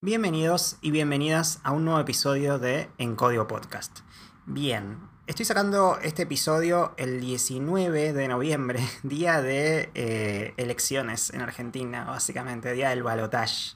Bienvenidos y bienvenidas a un nuevo episodio de En Código Podcast. Bien, estoy sacando este episodio el 19 de noviembre, día de eh, elecciones en Argentina, básicamente, día del balotage.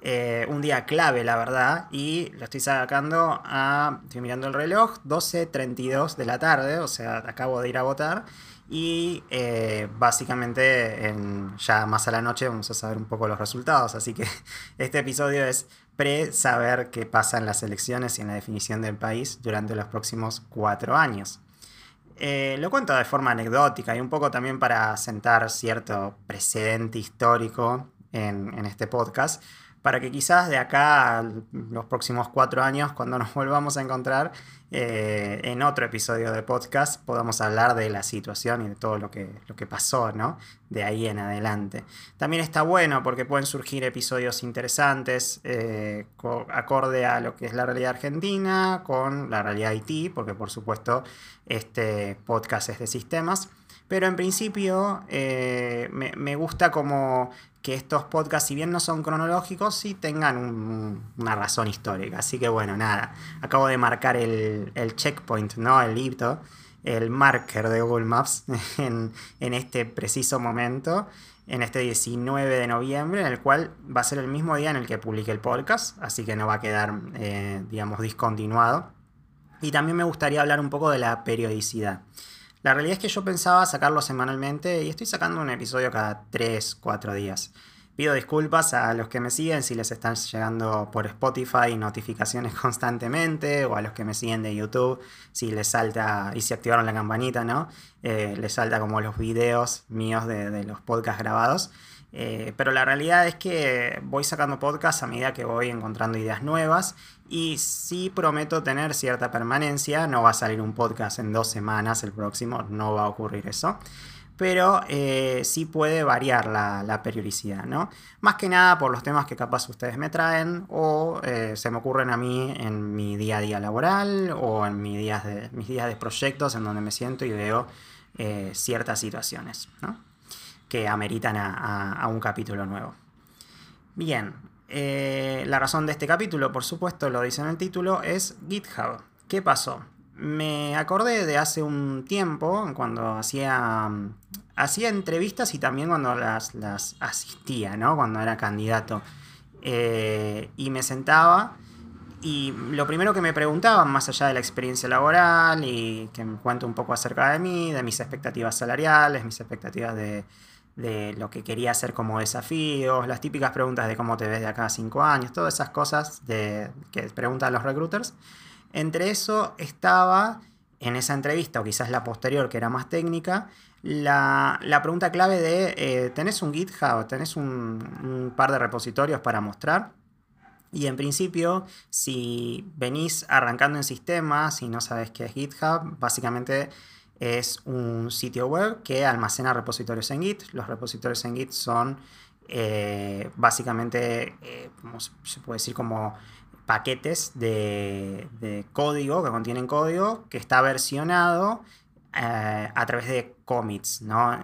Eh, un día clave, la verdad, y lo estoy sacando a, estoy mirando el reloj, 12.32 de la tarde, o sea, acabo de ir a votar. Y eh, básicamente ya más a la noche vamos a saber un poco los resultados. Así que este episodio es pre-saber qué pasa en las elecciones y en la definición del país durante los próximos cuatro años. Eh, lo cuento de forma anecdótica y un poco también para sentar cierto precedente histórico en este podcast para que quizás de acá a los próximos cuatro años, cuando nos volvamos a encontrar eh, en otro episodio de podcast, podamos hablar de la situación y de todo lo que, lo que pasó, ¿no? De ahí en adelante. También está bueno porque pueden surgir episodios interesantes eh, acorde a lo que es la realidad argentina con la realidad Haití, porque por supuesto este podcast es de sistemas. Pero en principio eh, me, gusta como que estos podcasts, si bien no son cronológicos, sí tengan una razón histórica. Así que bueno, nada, acabo de marcar el, checkpoint, ¿no? El hito, el marker de Google Maps en, este preciso momento, en este 19 de noviembre, en el cual va a ser el mismo día en el que publique el podcast, así que no va a quedar, eh, digamos, discontinuado. Y también me gustaría hablar un poco de la periodicidad. La realidad es que yo pensaba sacarlo semanalmente y estoy sacando un episodio cada 3, 4 días. Pido disculpas a los que me siguen si les están llegando por Spotify notificaciones constantemente o a los que me siguen de YouTube si les salta y si activaron la campanita, ¿no? Eh, les salta como los videos míos de los podcasts grabados. Eh, pero la realidad es que voy sacando podcasts a medida que voy encontrando ideas nuevas y sí prometo tener cierta permanencia. No va a salir un podcast en dos semanas, el próximo no va a ocurrir eso. Pero eh, sí puede variar la, periodicidad, ¿no? Más que nada por los temas que capaz ustedes me traen o eh, se me ocurren a mí en mi día a día laboral o en mis días de, mis días de proyectos en donde me siento y veo ciertas situaciones, ¿no? Que ameritan a, un capítulo nuevo. Bien, eh, la razón de este capítulo, por supuesto, lo dice en el título, es GitHub. ¿Qué pasó? Me acordé de hace un tiempo, cuando hacía, hacía entrevistas y también cuando las, las asistía, ¿no? Cuando era candidato. Eh, y me sentaba y lo primero que me preguntaban, más allá de la experiencia laboral y que me cuente un poco acerca de mí, de mis expectativas salariales, mis expectativas de, de lo que quería hacer como desafíos, las típicas preguntas de cómo te ves de acá a cinco años, todas esas cosas que preguntan los recruiters. Entre eso estaba en esa entrevista, o quizás la posterior, que era más técnica, la, pregunta clave de, eh, ¿tenés un GitHub? ¿Tenés un, par de repositorios para mostrar? Y en principio, si venís arrancando en sistemas y no sabes qué es GitHub, básicamente es un sitio web que almacena repositorios en Git. Los repositorios en Git son eh, básicamente, eh, se puede decir como paquetes de, código que contienen código que está versionado eh, a través de commits, ¿no?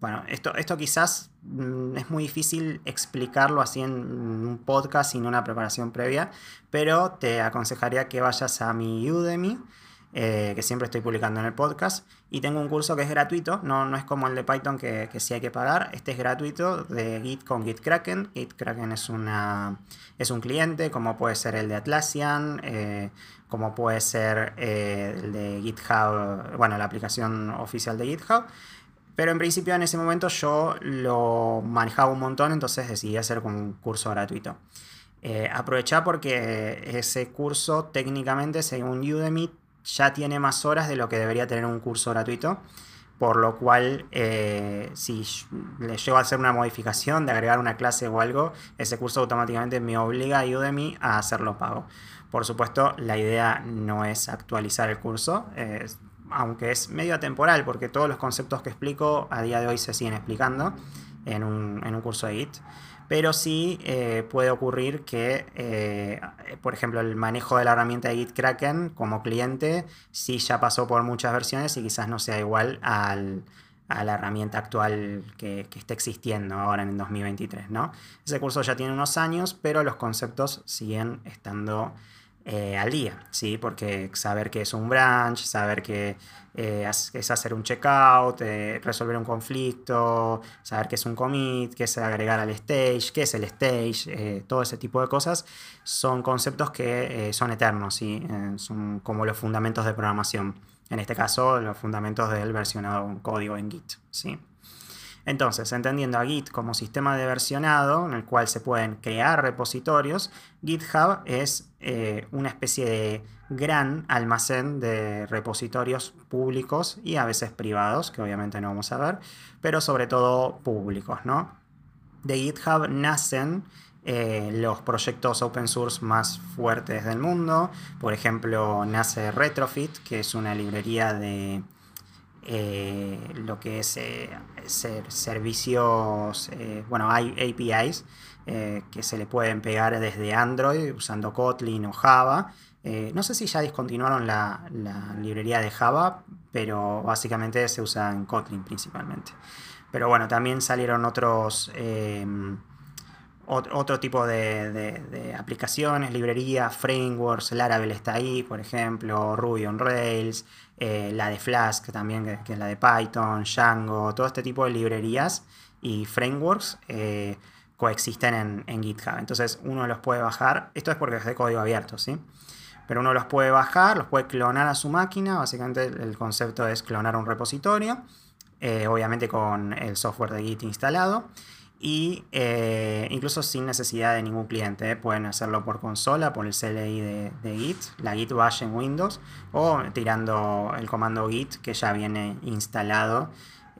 bueno, esto, esto quizás mm, es muy difícil explicarlo así en un podcast sin una preparación previa, pero te aconsejaría que vayas a mi Udemy eh, que siempre estoy publicando en el podcast. Y tengo un curso que es gratuito, no, no es como el de Python que, que sí hay que pagar. Este es gratuito de Git con GitKraken. GitKraken es, una, es un cliente, como puede ser el de Atlassian, eh, como puede ser eh, el de GitHub, bueno, la aplicación oficial de GitHub. Pero en principio en ese momento yo lo manejaba un montón, entonces decidí hacer como un curso gratuito. Eh, aprovechar porque ese curso técnicamente, según Udemy, ya tiene más horas de lo que debería tener un curso gratuito. Por lo cual, eh, si le llego a hacer una modificación de agregar una clase o algo, ese curso automáticamente me obliga a Udemy a hacerlo pago. Por supuesto, la idea no es actualizar el curso, aunque es medio temporal, porque todos los conceptos que explico a día de hoy se siguen explicando en un, en un curso de Git pero sí eh, puede ocurrir que, eh, por ejemplo, el manejo de la herramienta de GitKraken como cliente sí ya pasó por muchas versiones y quizás no sea igual al, a la herramienta actual que, que está existiendo ahora en el 2023. ¿no? Ese curso ya tiene unos años, pero los conceptos siguen estando eh, al día, ¿sí? Porque saber que es un branch, saber que eh, es hacer un checkout, eh, resolver un conflicto, saber qué es un commit, qué es agregar al stage, qué es el stage, todo ese tipo de cosas, son conceptos que son eternos, ¿sí? son como los fundamentos de programación. En este caso, los fundamentos del versionado código en Git, ¿sí? Entonces, entendiendo a Git como sistema de versionado en el cual se pueden crear repositorios, GitHub es eh, una especie de gran almacén de repositorios públicos y a veces privados, que obviamente no vamos a ver, pero sobre todo públicos, ¿no? De GitHub nacen eh, los proyectos open source más fuertes del mundo. Por ejemplo, nace Retrofit, que es una librería de eh, lo que es eh, servicios, eh, bueno, hay APIs que se le pueden pegar desde Android usando Kotlin o Java. no sé si ya discontinuaron la, librería de Java, pero básicamente se usa en Kotlin principalmente. Pero bueno, también salieron otros otro tipo de, aplicaciones, librerías, frameworks, Laravel está ahí, por ejemplo, Ruby on Rails, eh, la de Flask también, que, es la de Python, Django, todo este tipo de librerías y frameworks eh, coexisten en, GitHub. Entonces uno los puede bajar, esto es porque es de código abierto, ¿sí? Pero uno los puede bajar, los puede clonar a su máquina, básicamente el concepto es clonar un repositorio, eh, obviamente con el software de Git instalado y eh, incluso sin necesidad de ningún cliente. ¿eh? Pueden hacerlo por consola, por el CLI de, Git, la Git Bash en Windows, o tirando el comando Git que ya viene instalado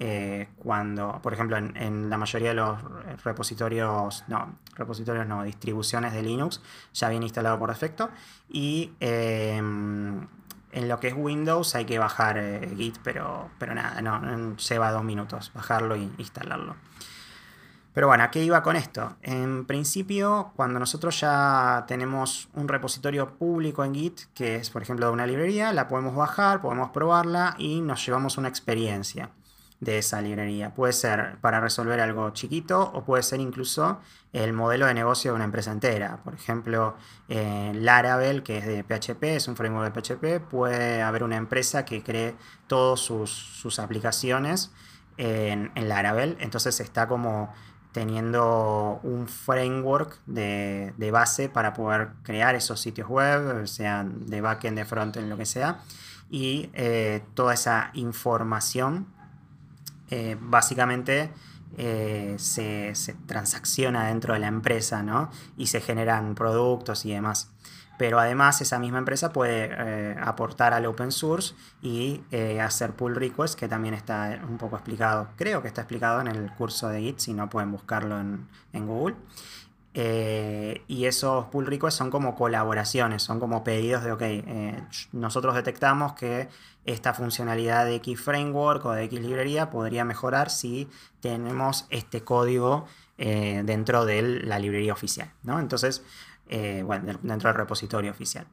eh, cuando, por ejemplo, en, la mayoría de los repositorios, no, repositorios no, distribuciones de Linux, ya viene instalado por defecto. Y em, en lo que es Windows hay que bajar Git, pero, pero nada, no, lleva dos minutos bajarlo e instalarlo. Pero bueno, ¿a qué iba con esto? En principio, cuando nosotros ya tenemos un repositorio público en Git, que es por ejemplo de una librería, la podemos bajar, podemos probarla y nos llevamos una experiencia de esa librería. Puede ser para resolver algo chiquito o puede ser incluso el modelo de negocio de una empresa entera. Por ejemplo, Laravel, que es de PHP, es un framework de PHP, puede haber una empresa que cree todas sus, aplicaciones en, en Laravel. Entonces está como teniendo un framework de, base para poder crear esos sitios web, sean de backend, de frontend, lo que sea, y eh, toda esa información eh, básicamente eh, se, se, transacciona dentro de la empresa, ¿no? Y se generan productos y demás pero además esa misma empresa puede eh, aportar al open source y eh, hacer pull requests, que también está un poco explicado, creo que está explicado en el curso de Git, si no pueden buscarlo en, Google. Eh, y esos pull requests son como colaboraciones, son como pedidos de, ok, nosotros detectamos que esta funcionalidad de X framework o de X librería podría mejorar si tenemos este código dentro de la librería oficial, ¿no? Entonces, eh, bueno, dentro del repositorio oficial.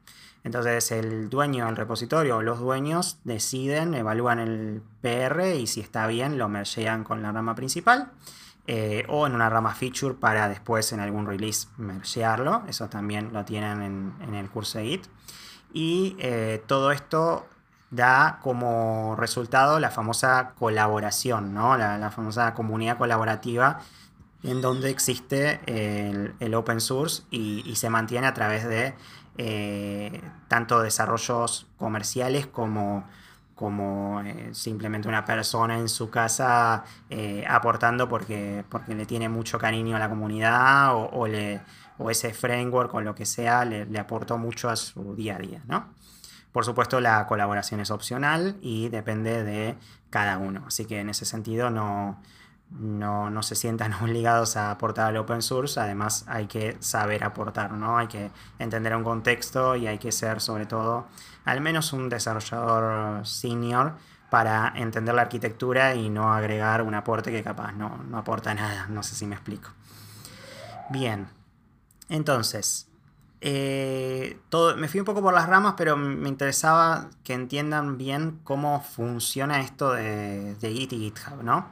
Entonces el dueño del repositorio o los dueños deciden, evalúan el PR y si está bien lo mergean con la rama principal eh, o en una rama feature para después en algún release mergearlo. Eso también lo tienen en, el curso de Git. Y eh, todo esto da como resultado la famosa colaboración, ¿no? la famosa comunidad colaborativa en donde existe el, open source y, se mantiene a través de eh, tanto desarrollos comerciales como, como eh, simplemente una persona en su casa eh, aportando porque, porque le tiene mucho cariño a la comunidad o, le, o ese framework o lo que sea le, le, aportó mucho a su día a día. ¿no? Por supuesto la colaboración es opcional y depende de cada uno, así que en ese sentido no no, se sientan obligados a aportar al open source, además hay que saber aportar, ¿no? Hay que entender un contexto y hay que ser sobre todo al menos un desarrollador senior para entender la arquitectura y no agregar un aporte que capaz no, aporta nada, no sé si me explico. Bien, entonces, eh, todo, me fui un poco por las ramas, pero me interesaba que entiendan bien cómo funciona esto de, Git y GitHub, ¿no?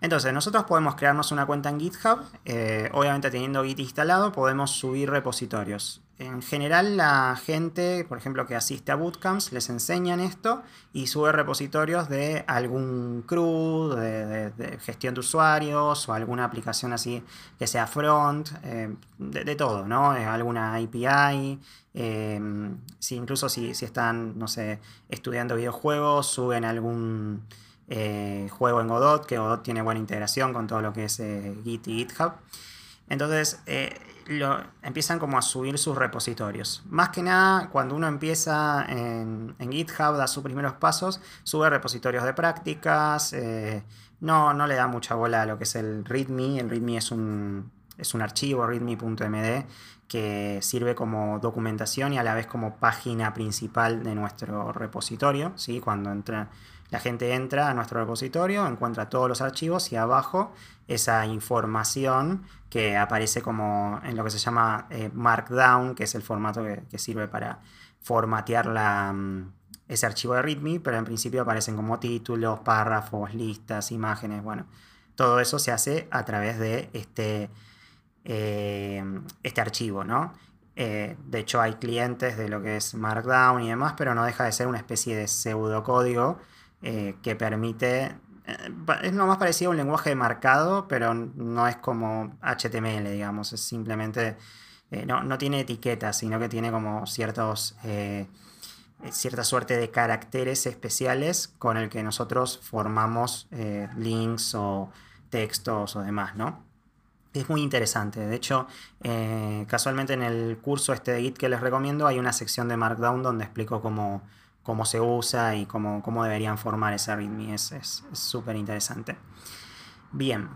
Entonces, nosotros podemos crearnos una cuenta en GitHub, eh, obviamente teniendo Git instalado podemos subir repositorios en general la gente, por ejemplo, que asiste a bootcamps, les enseñan esto y sube repositorios de algún crew, de, gestión de usuarios o alguna aplicación así que sea front, eh, de, todo, ¿no? Alguna API, eh, si, incluso si, si, están, no sé, estudiando videojuegos, suben algún juego en Godot, que Godot tiene buena integración con todo lo que es Git y GitHub. Entonces, empiezan como a subir sus repositorios. Más que nada, cuando uno empieza en, GitHub, da sus primeros pasos, sube repositorios de prácticas, eh, no, no le da mucha bola a lo que es el README. El README es un, es un archivo, readme.md, que sirve como documentación y a la vez como página principal de nuestro repositorio. ¿sí? Cuando entra la gente entra a nuestro repositorio, encuentra todos los archivos y abajo esa información que aparece como en lo que se llama eh, Markdown, que es el formato que, sirve para formatear la, mm, ese archivo de README, pero en principio aparecen como títulos, párrafos, listas, imágenes, bueno, todo eso se hace a través de este, eh, este archivo, ¿no? Eh, de hecho hay clientes de lo que es Markdown y demás, pero no deja de ser una especie de pseudocódigo eh, que permite... Eh, es lo más parecido a un lenguaje marcado, pero no es como HTML, digamos. Es simplemente... Eh, no, tiene etiquetas, sino que tiene como ciertos... cierta suerte de caracteres especiales con el que nosotros formamos links o textos o demás, ¿no? Es muy interesante. De hecho, casualmente en el curso este de Git que les recomiendo hay una sección de Markdown donde explico cómo, cómo se usa y cómo, cómo deberían formar ese README. Es súper interesante. Bien,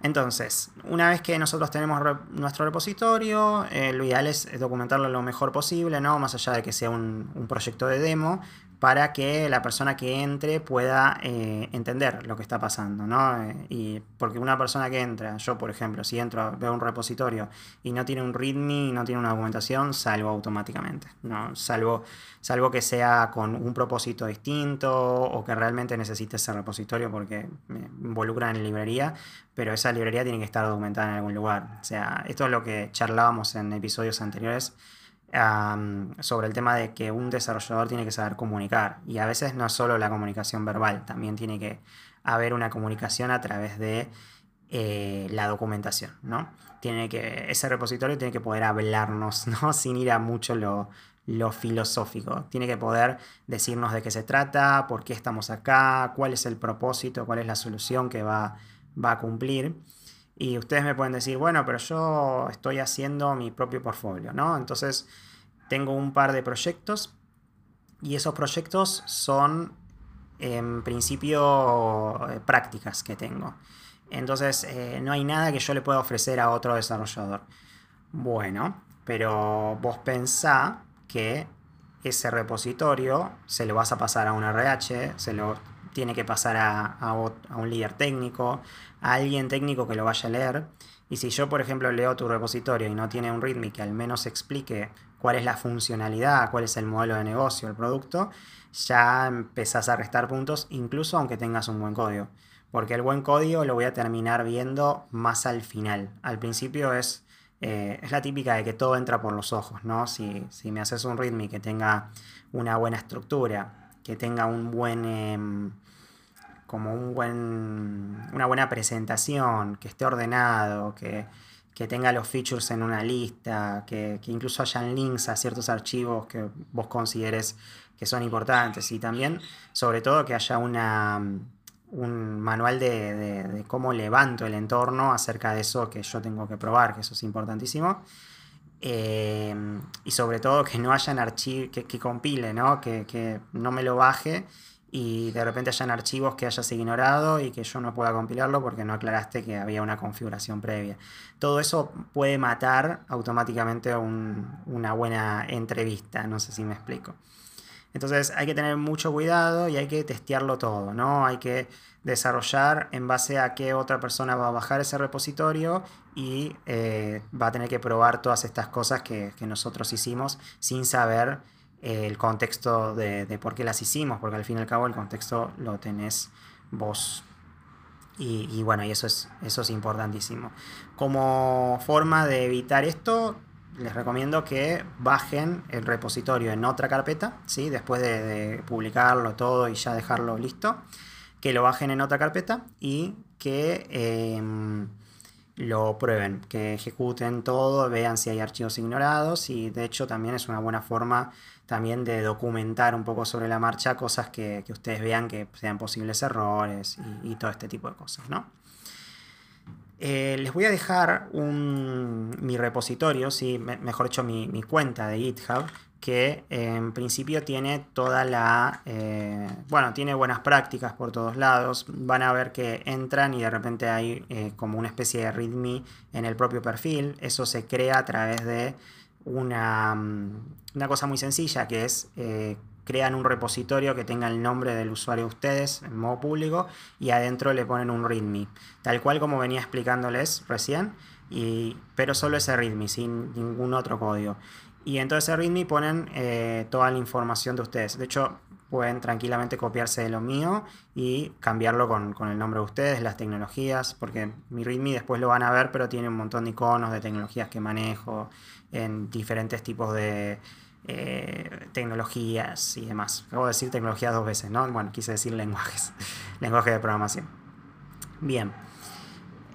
entonces, una vez que nosotros tenemos nuestro repositorio, eh, lo ideal es documentarlo lo mejor posible, ¿no? Más allá de que sea un, un proyecto de demo, para que la persona que entre pueda eh, entender lo que está pasando, ¿no? Eh, y porque una persona que entra, yo por ejemplo, si entro, veo un repositorio y no tiene un README, no tiene una documentación, salgo automáticamente, ¿no? Salvo, salvo que sea con un propósito distinto o que realmente necesite ese repositorio porque me involucra en librería, pero esa librería tiene que estar documentada en algún lugar. O sea, esto es lo que charlábamos en episodios anteriores sobre el tema de que un desarrollador tiene que saber comunicar. Y a veces no es solo la comunicación verbal, también tiene que haber una comunicación a través de eh, la documentación, ¿no? Tiene que, ese repositorio tiene que poder hablarnos, ¿no? Sin ir a mucho lo, lo filosófico. Tiene que poder decirnos de qué se trata, por qué estamos acá, cuál es el propósito, cuál es la solución que va, va a cumplir. Y ustedes me pueden decir, bueno, pero yo estoy haciendo mi propio portfolio, ¿no? Entonces, tengo un par de proyectos y esos proyectos son, en principio, eh, prácticas que tengo. Entonces, eh, no hay nada que yo le pueda ofrecer a otro desarrollador. Bueno, pero vos pensá que ese repositorio se lo vas a pasar a un RH, se lo tiene que pasar a, un líder técnico, a alguien técnico que lo vaya a leer. Y si yo, por ejemplo, leo tu repositorio y no tiene un README que al menos explique cuál es la funcionalidad, cuál es el modelo de negocio, el producto, ya empezás a restar puntos, incluso aunque tengas un buen código. Porque el buen código lo voy a terminar viendo más al final. Al principio es, eh, es la típica de que todo entra por los ojos, ¿no? Si, si me haces un README que tenga una buena estructura, que tenga un buen... Em, como un buen, una buena presentación, que esté ordenado, que, tenga los features en una lista, que, incluso hayan links a ciertos archivos que vos consideres que son importantes y también, sobre todo, que haya una, un manual de, cómo levanto el entorno acerca de eso que yo tengo que probar, que eso es importantísimo. Eh, y sobre todo que no hayan archivos, que, que, compile, ¿no? Que, que no me lo baje y de repente hayan archivos que hayas ignorado y que yo no pueda compilarlo porque no aclaraste que había una configuración previa. Todo eso puede matar automáticamente una buena entrevista, no sé si me explico. Entonces hay que tener mucho cuidado y hay que testearlo todo, ¿no? Hay que desarrollar en base a qué otra persona va a bajar ese repositorio y eh, va a tener que probar todas estas cosas que, nosotros hicimos sin saber el contexto de, por qué las hicimos, porque al fin y al cabo el contexto lo tenés vos. Y, bueno, y eso es, eso es importantísimo. Como forma de evitar esto, les recomiendo que bajen el repositorio en otra carpeta, ¿sí? después de, publicarlo todo y ya dejarlo listo, que lo bajen en otra carpeta y que em, lo prueben, que ejecuten todo, vean si hay archivos ignorados y de hecho también es una buena forma también de documentar un poco sobre la marcha cosas que, ustedes vean que sean posibles errores y, todo este tipo de cosas, ¿no? Eh, les voy a dejar mi repositorio, sí, mejor dicho, mi, cuenta de GitHub, que en principio tiene toda la... Eh, bueno, tiene buenas prácticas por todos lados. Van a ver que entran y de repente hay eh, como una especie de README en el propio perfil. Eso se crea a través de una, una cosa muy sencilla que es crean un repositorio que tenga el nombre del usuario de ustedes en modo público y adentro le ponen un README, tal cual como venía explicándoles recién, y, pero solo ese README, sin ningún otro código. Y en todo ese README ponen eh, toda la información de ustedes. De hecho, pueden tranquilamente copiarse de lo mío y cambiarlo con, con, el nombre de ustedes, las tecnologías, porque mi README después lo van a ver, pero tiene un montón de iconos de tecnologías que manejo en diferentes tipos de eh, tecnologías y demás. Acabo de decir tecnologías dos veces, ¿no? Bueno, quise decir lenguajes, lenguaje de programación. Bien,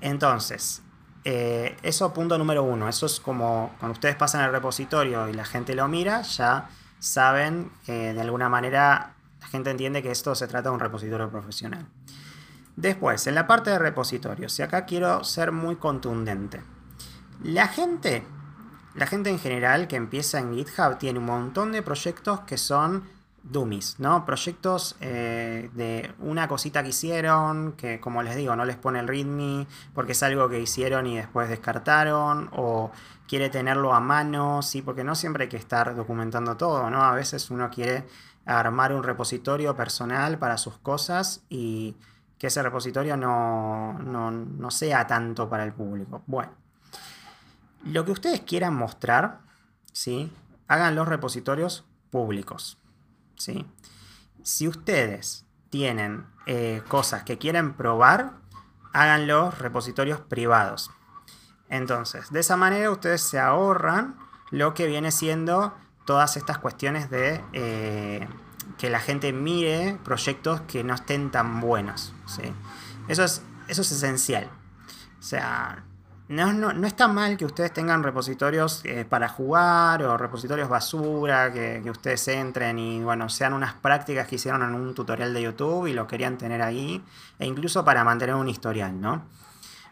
entonces, eh, eso punto número uno. Eso es como cuando ustedes pasan el repositorio y la gente lo mira, ya saben que de alguna manera la gente entiende que esto se trata de un repositorio profesional. Después, en la parte de repositorios, y acá quiero ser muy contundente. La gente la gente en general que empieza en GitHub tiene un montón de proyectos que son dummies, ¿no? Proyectos eh, de una cosita que hicieron, que como les digo, no les pone el readme porque es algo que hicieron y después descartaron, o quiere tenerlo a mano, sí, porque no siempre hay que estar documentando todo, ¿no? A veces uno quiere armar un repositorio personal para sus cosas y que ese repositorio no, no, no sea tanto para el público. Bueno. Lo que ustedes quieran mostrar, ¿sí? hagan los repositorios públicos. ¿Sí? Si ustedes tienen eh, cosas que quieren probar, hagan los repositorios privados. Entonces, de esa manera ustedes se ahorran lo que viene siendo todas estas cuestiones de eh, que la gente mire proyectos que no estén tan buenos. ¿sí? Eso, es, eso es esencial. O sea, no, no, está mal que ustedes tengan repositorios eh, para jugar o repositorios basura, que, ustedes entren y bueno, sean unas prácticas que hicieron en un tutorial de YouTube y lo querían tener ahí, e incluso para mantener un historial, ¿no?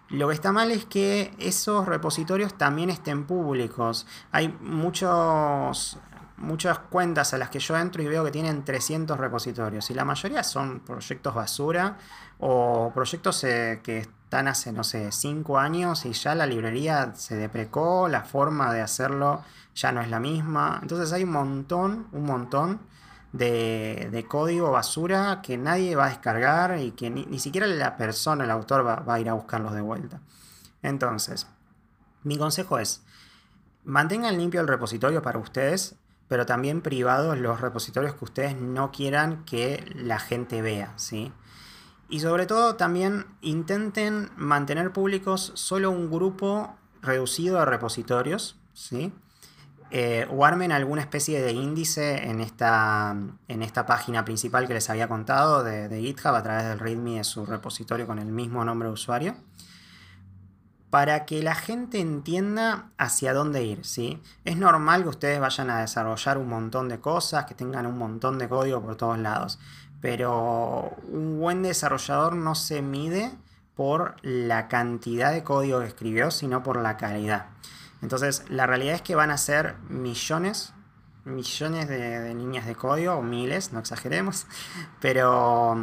Lo que está mal es que esos repositorios también estén públicos. Hay muchos, muchas cuentas a las que yo entro y veo que tienen 300 repositorios y la mayoría son proyectos basura o proyectos eh, que están hace, no sé, 5 años y ya la librería se deprecó, la forma de hacerlo ya no es la misma. Entonces hay un montón, un montón de, código basura que nadie va a descargar y que ni, siquiera la persona, el autor va, va a ir a buscarlos de vuelta. Entonces, mi consejo es, mantengan limpio el repositorio para ustedes pero también privados los repositorios que ustedes no quieran que la gente vea, ¿sí? Y sobre todo también intenten mantener públicos solo un grupo reducido de repositorios, ¿sí? Eh, o armen alguna especie de índice en esta, en esta página principal que les había contado de, de GitHub a través del README de su repositorio con el mismo nombre de usuario para que la gente entienda hacia dónde ir, ¿sí? Es normal que ustedes vayan a desarrollar un montón de cosas, que tengan un montón de código por todos lados, pero un buen desarrollador no se mide por la cantidad de código que escribió, sino por la calidad. Entonces, la realidad es que van a ser millones, millones de, de líneas de código, o miles, no exageremos, pero,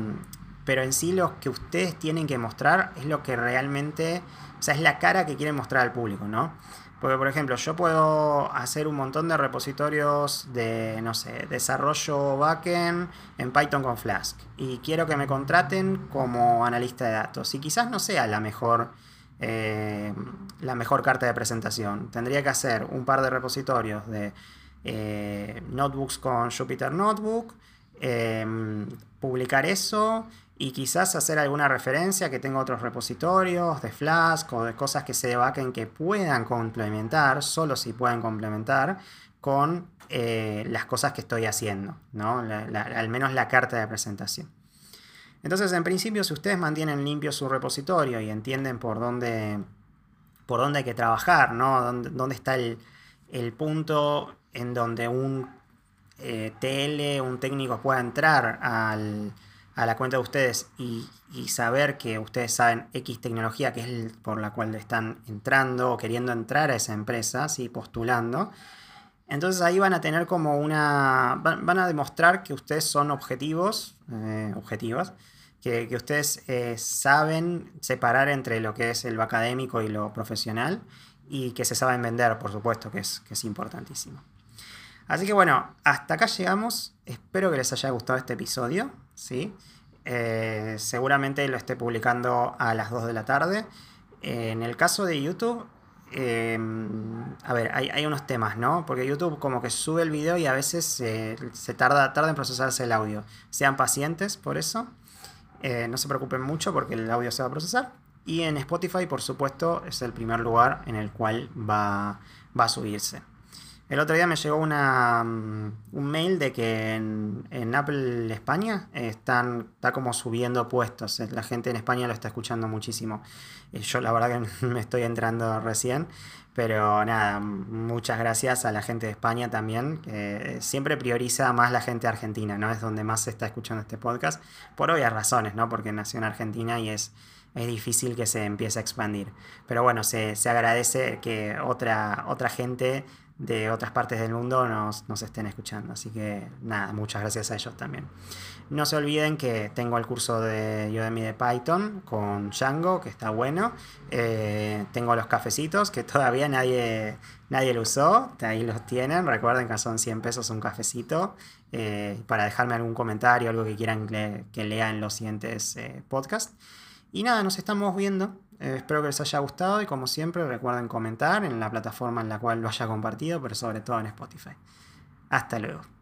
pero en sí lo que ustedes tienen que mostrar es lo que realmente o sea, es la cara que quieren mostrar al público, ¿no? Porque, por ejemplo, yo puedo hacer un montón de repositorios de, no sé, desarrollo backend en Python con Flask. Y quiero que me contraten como analista de datos. Y quizás no sea la mejor, eh, la mejor carta de presentación. Tendría que hacer un par de repositorios de eh, notebooks con Jupyter Notebook. Em, publicar eso y quizás hacer alguna referencia que tenga otros repositorios de Flask o de cosas que se backend que puedan complementar, solo si pueden complementar, con eh, las cosas que estoy haciendo, ¿no? al menos la carta de presentación. Entonces, en principio, si ustedes mantienen limpio su repositorio y entienden por dónde, por dónde hay que trabajar, ¿no? Dónde, está el, el punto en donde un eh, TL, un técnico pueda entrar al, a la cuenta de ustedes y, saber que ustedes saben X tecnología, que es por la cual están entrando o queriendo entrar a esa empresa, ¿sí? postulando. Entonces ahí van a tener como una... van, a demostrar que ustedes son objetivos, eh, objetivos, que, ustedes eh, saben separar entre lo que es lo académico y lo profesional y que se saben vender, por supuesto, que es, que es importantísimo. Así que bueno, hasta acá llegamos. Espero que les haya gustado este episodio. ¿sí? Eh, seguramente lo esté publicando a las 2 de la tarde. en el caso de YouTube, em, a ver, hay, unos temas, ¿no? Porque YouTube como que sube el video y a veces se tarda, tarda en procesarse el audio. Sean pacientes por eso. Eh, no se preocupen mucho porque el audio se va a procesar. Y en Spotify, por supuesto, es el primer lugar en el cual va a subirse. El otro día me llegó mm, un mail de que en, Apple España están está como subiendo puestos. La gente en España lo está escuchando muchísimo. Yo la verdad que me estoy entrando recién. Pero nada, muchas gracias a la gente de España también, siempre prioriza más la gente argentina, ¿no? Es donde más se está escuchando este podcast, por obvias razones, ¿no? Porque nació en Argentina y es, es difícil que se empiece a expandir. Pero bueno, se, se agradece que otra, otra gente de otras partes del mundo nos, estén escuchando. Así que nada, muchas gracias a ellos también. No se olviden que tengo el curso de Udemy de Python con Django, que está bueno. Eh, tengo los cafecitos, que todavía nadie, nadie lo usó. Ahí los tienen. Recuerden que son 100 pesos un cafecito. Eh, para dejarme algún comentario, algo que quieran que, lea en los siguientes eh, podcasts. Y nada, nos estamos viendo eh, espero que les haya gustado y como siempre recuerden comentar en la plataforma en la cual lo haya compartido, pero sobre todo en Spotify. Hasta luego.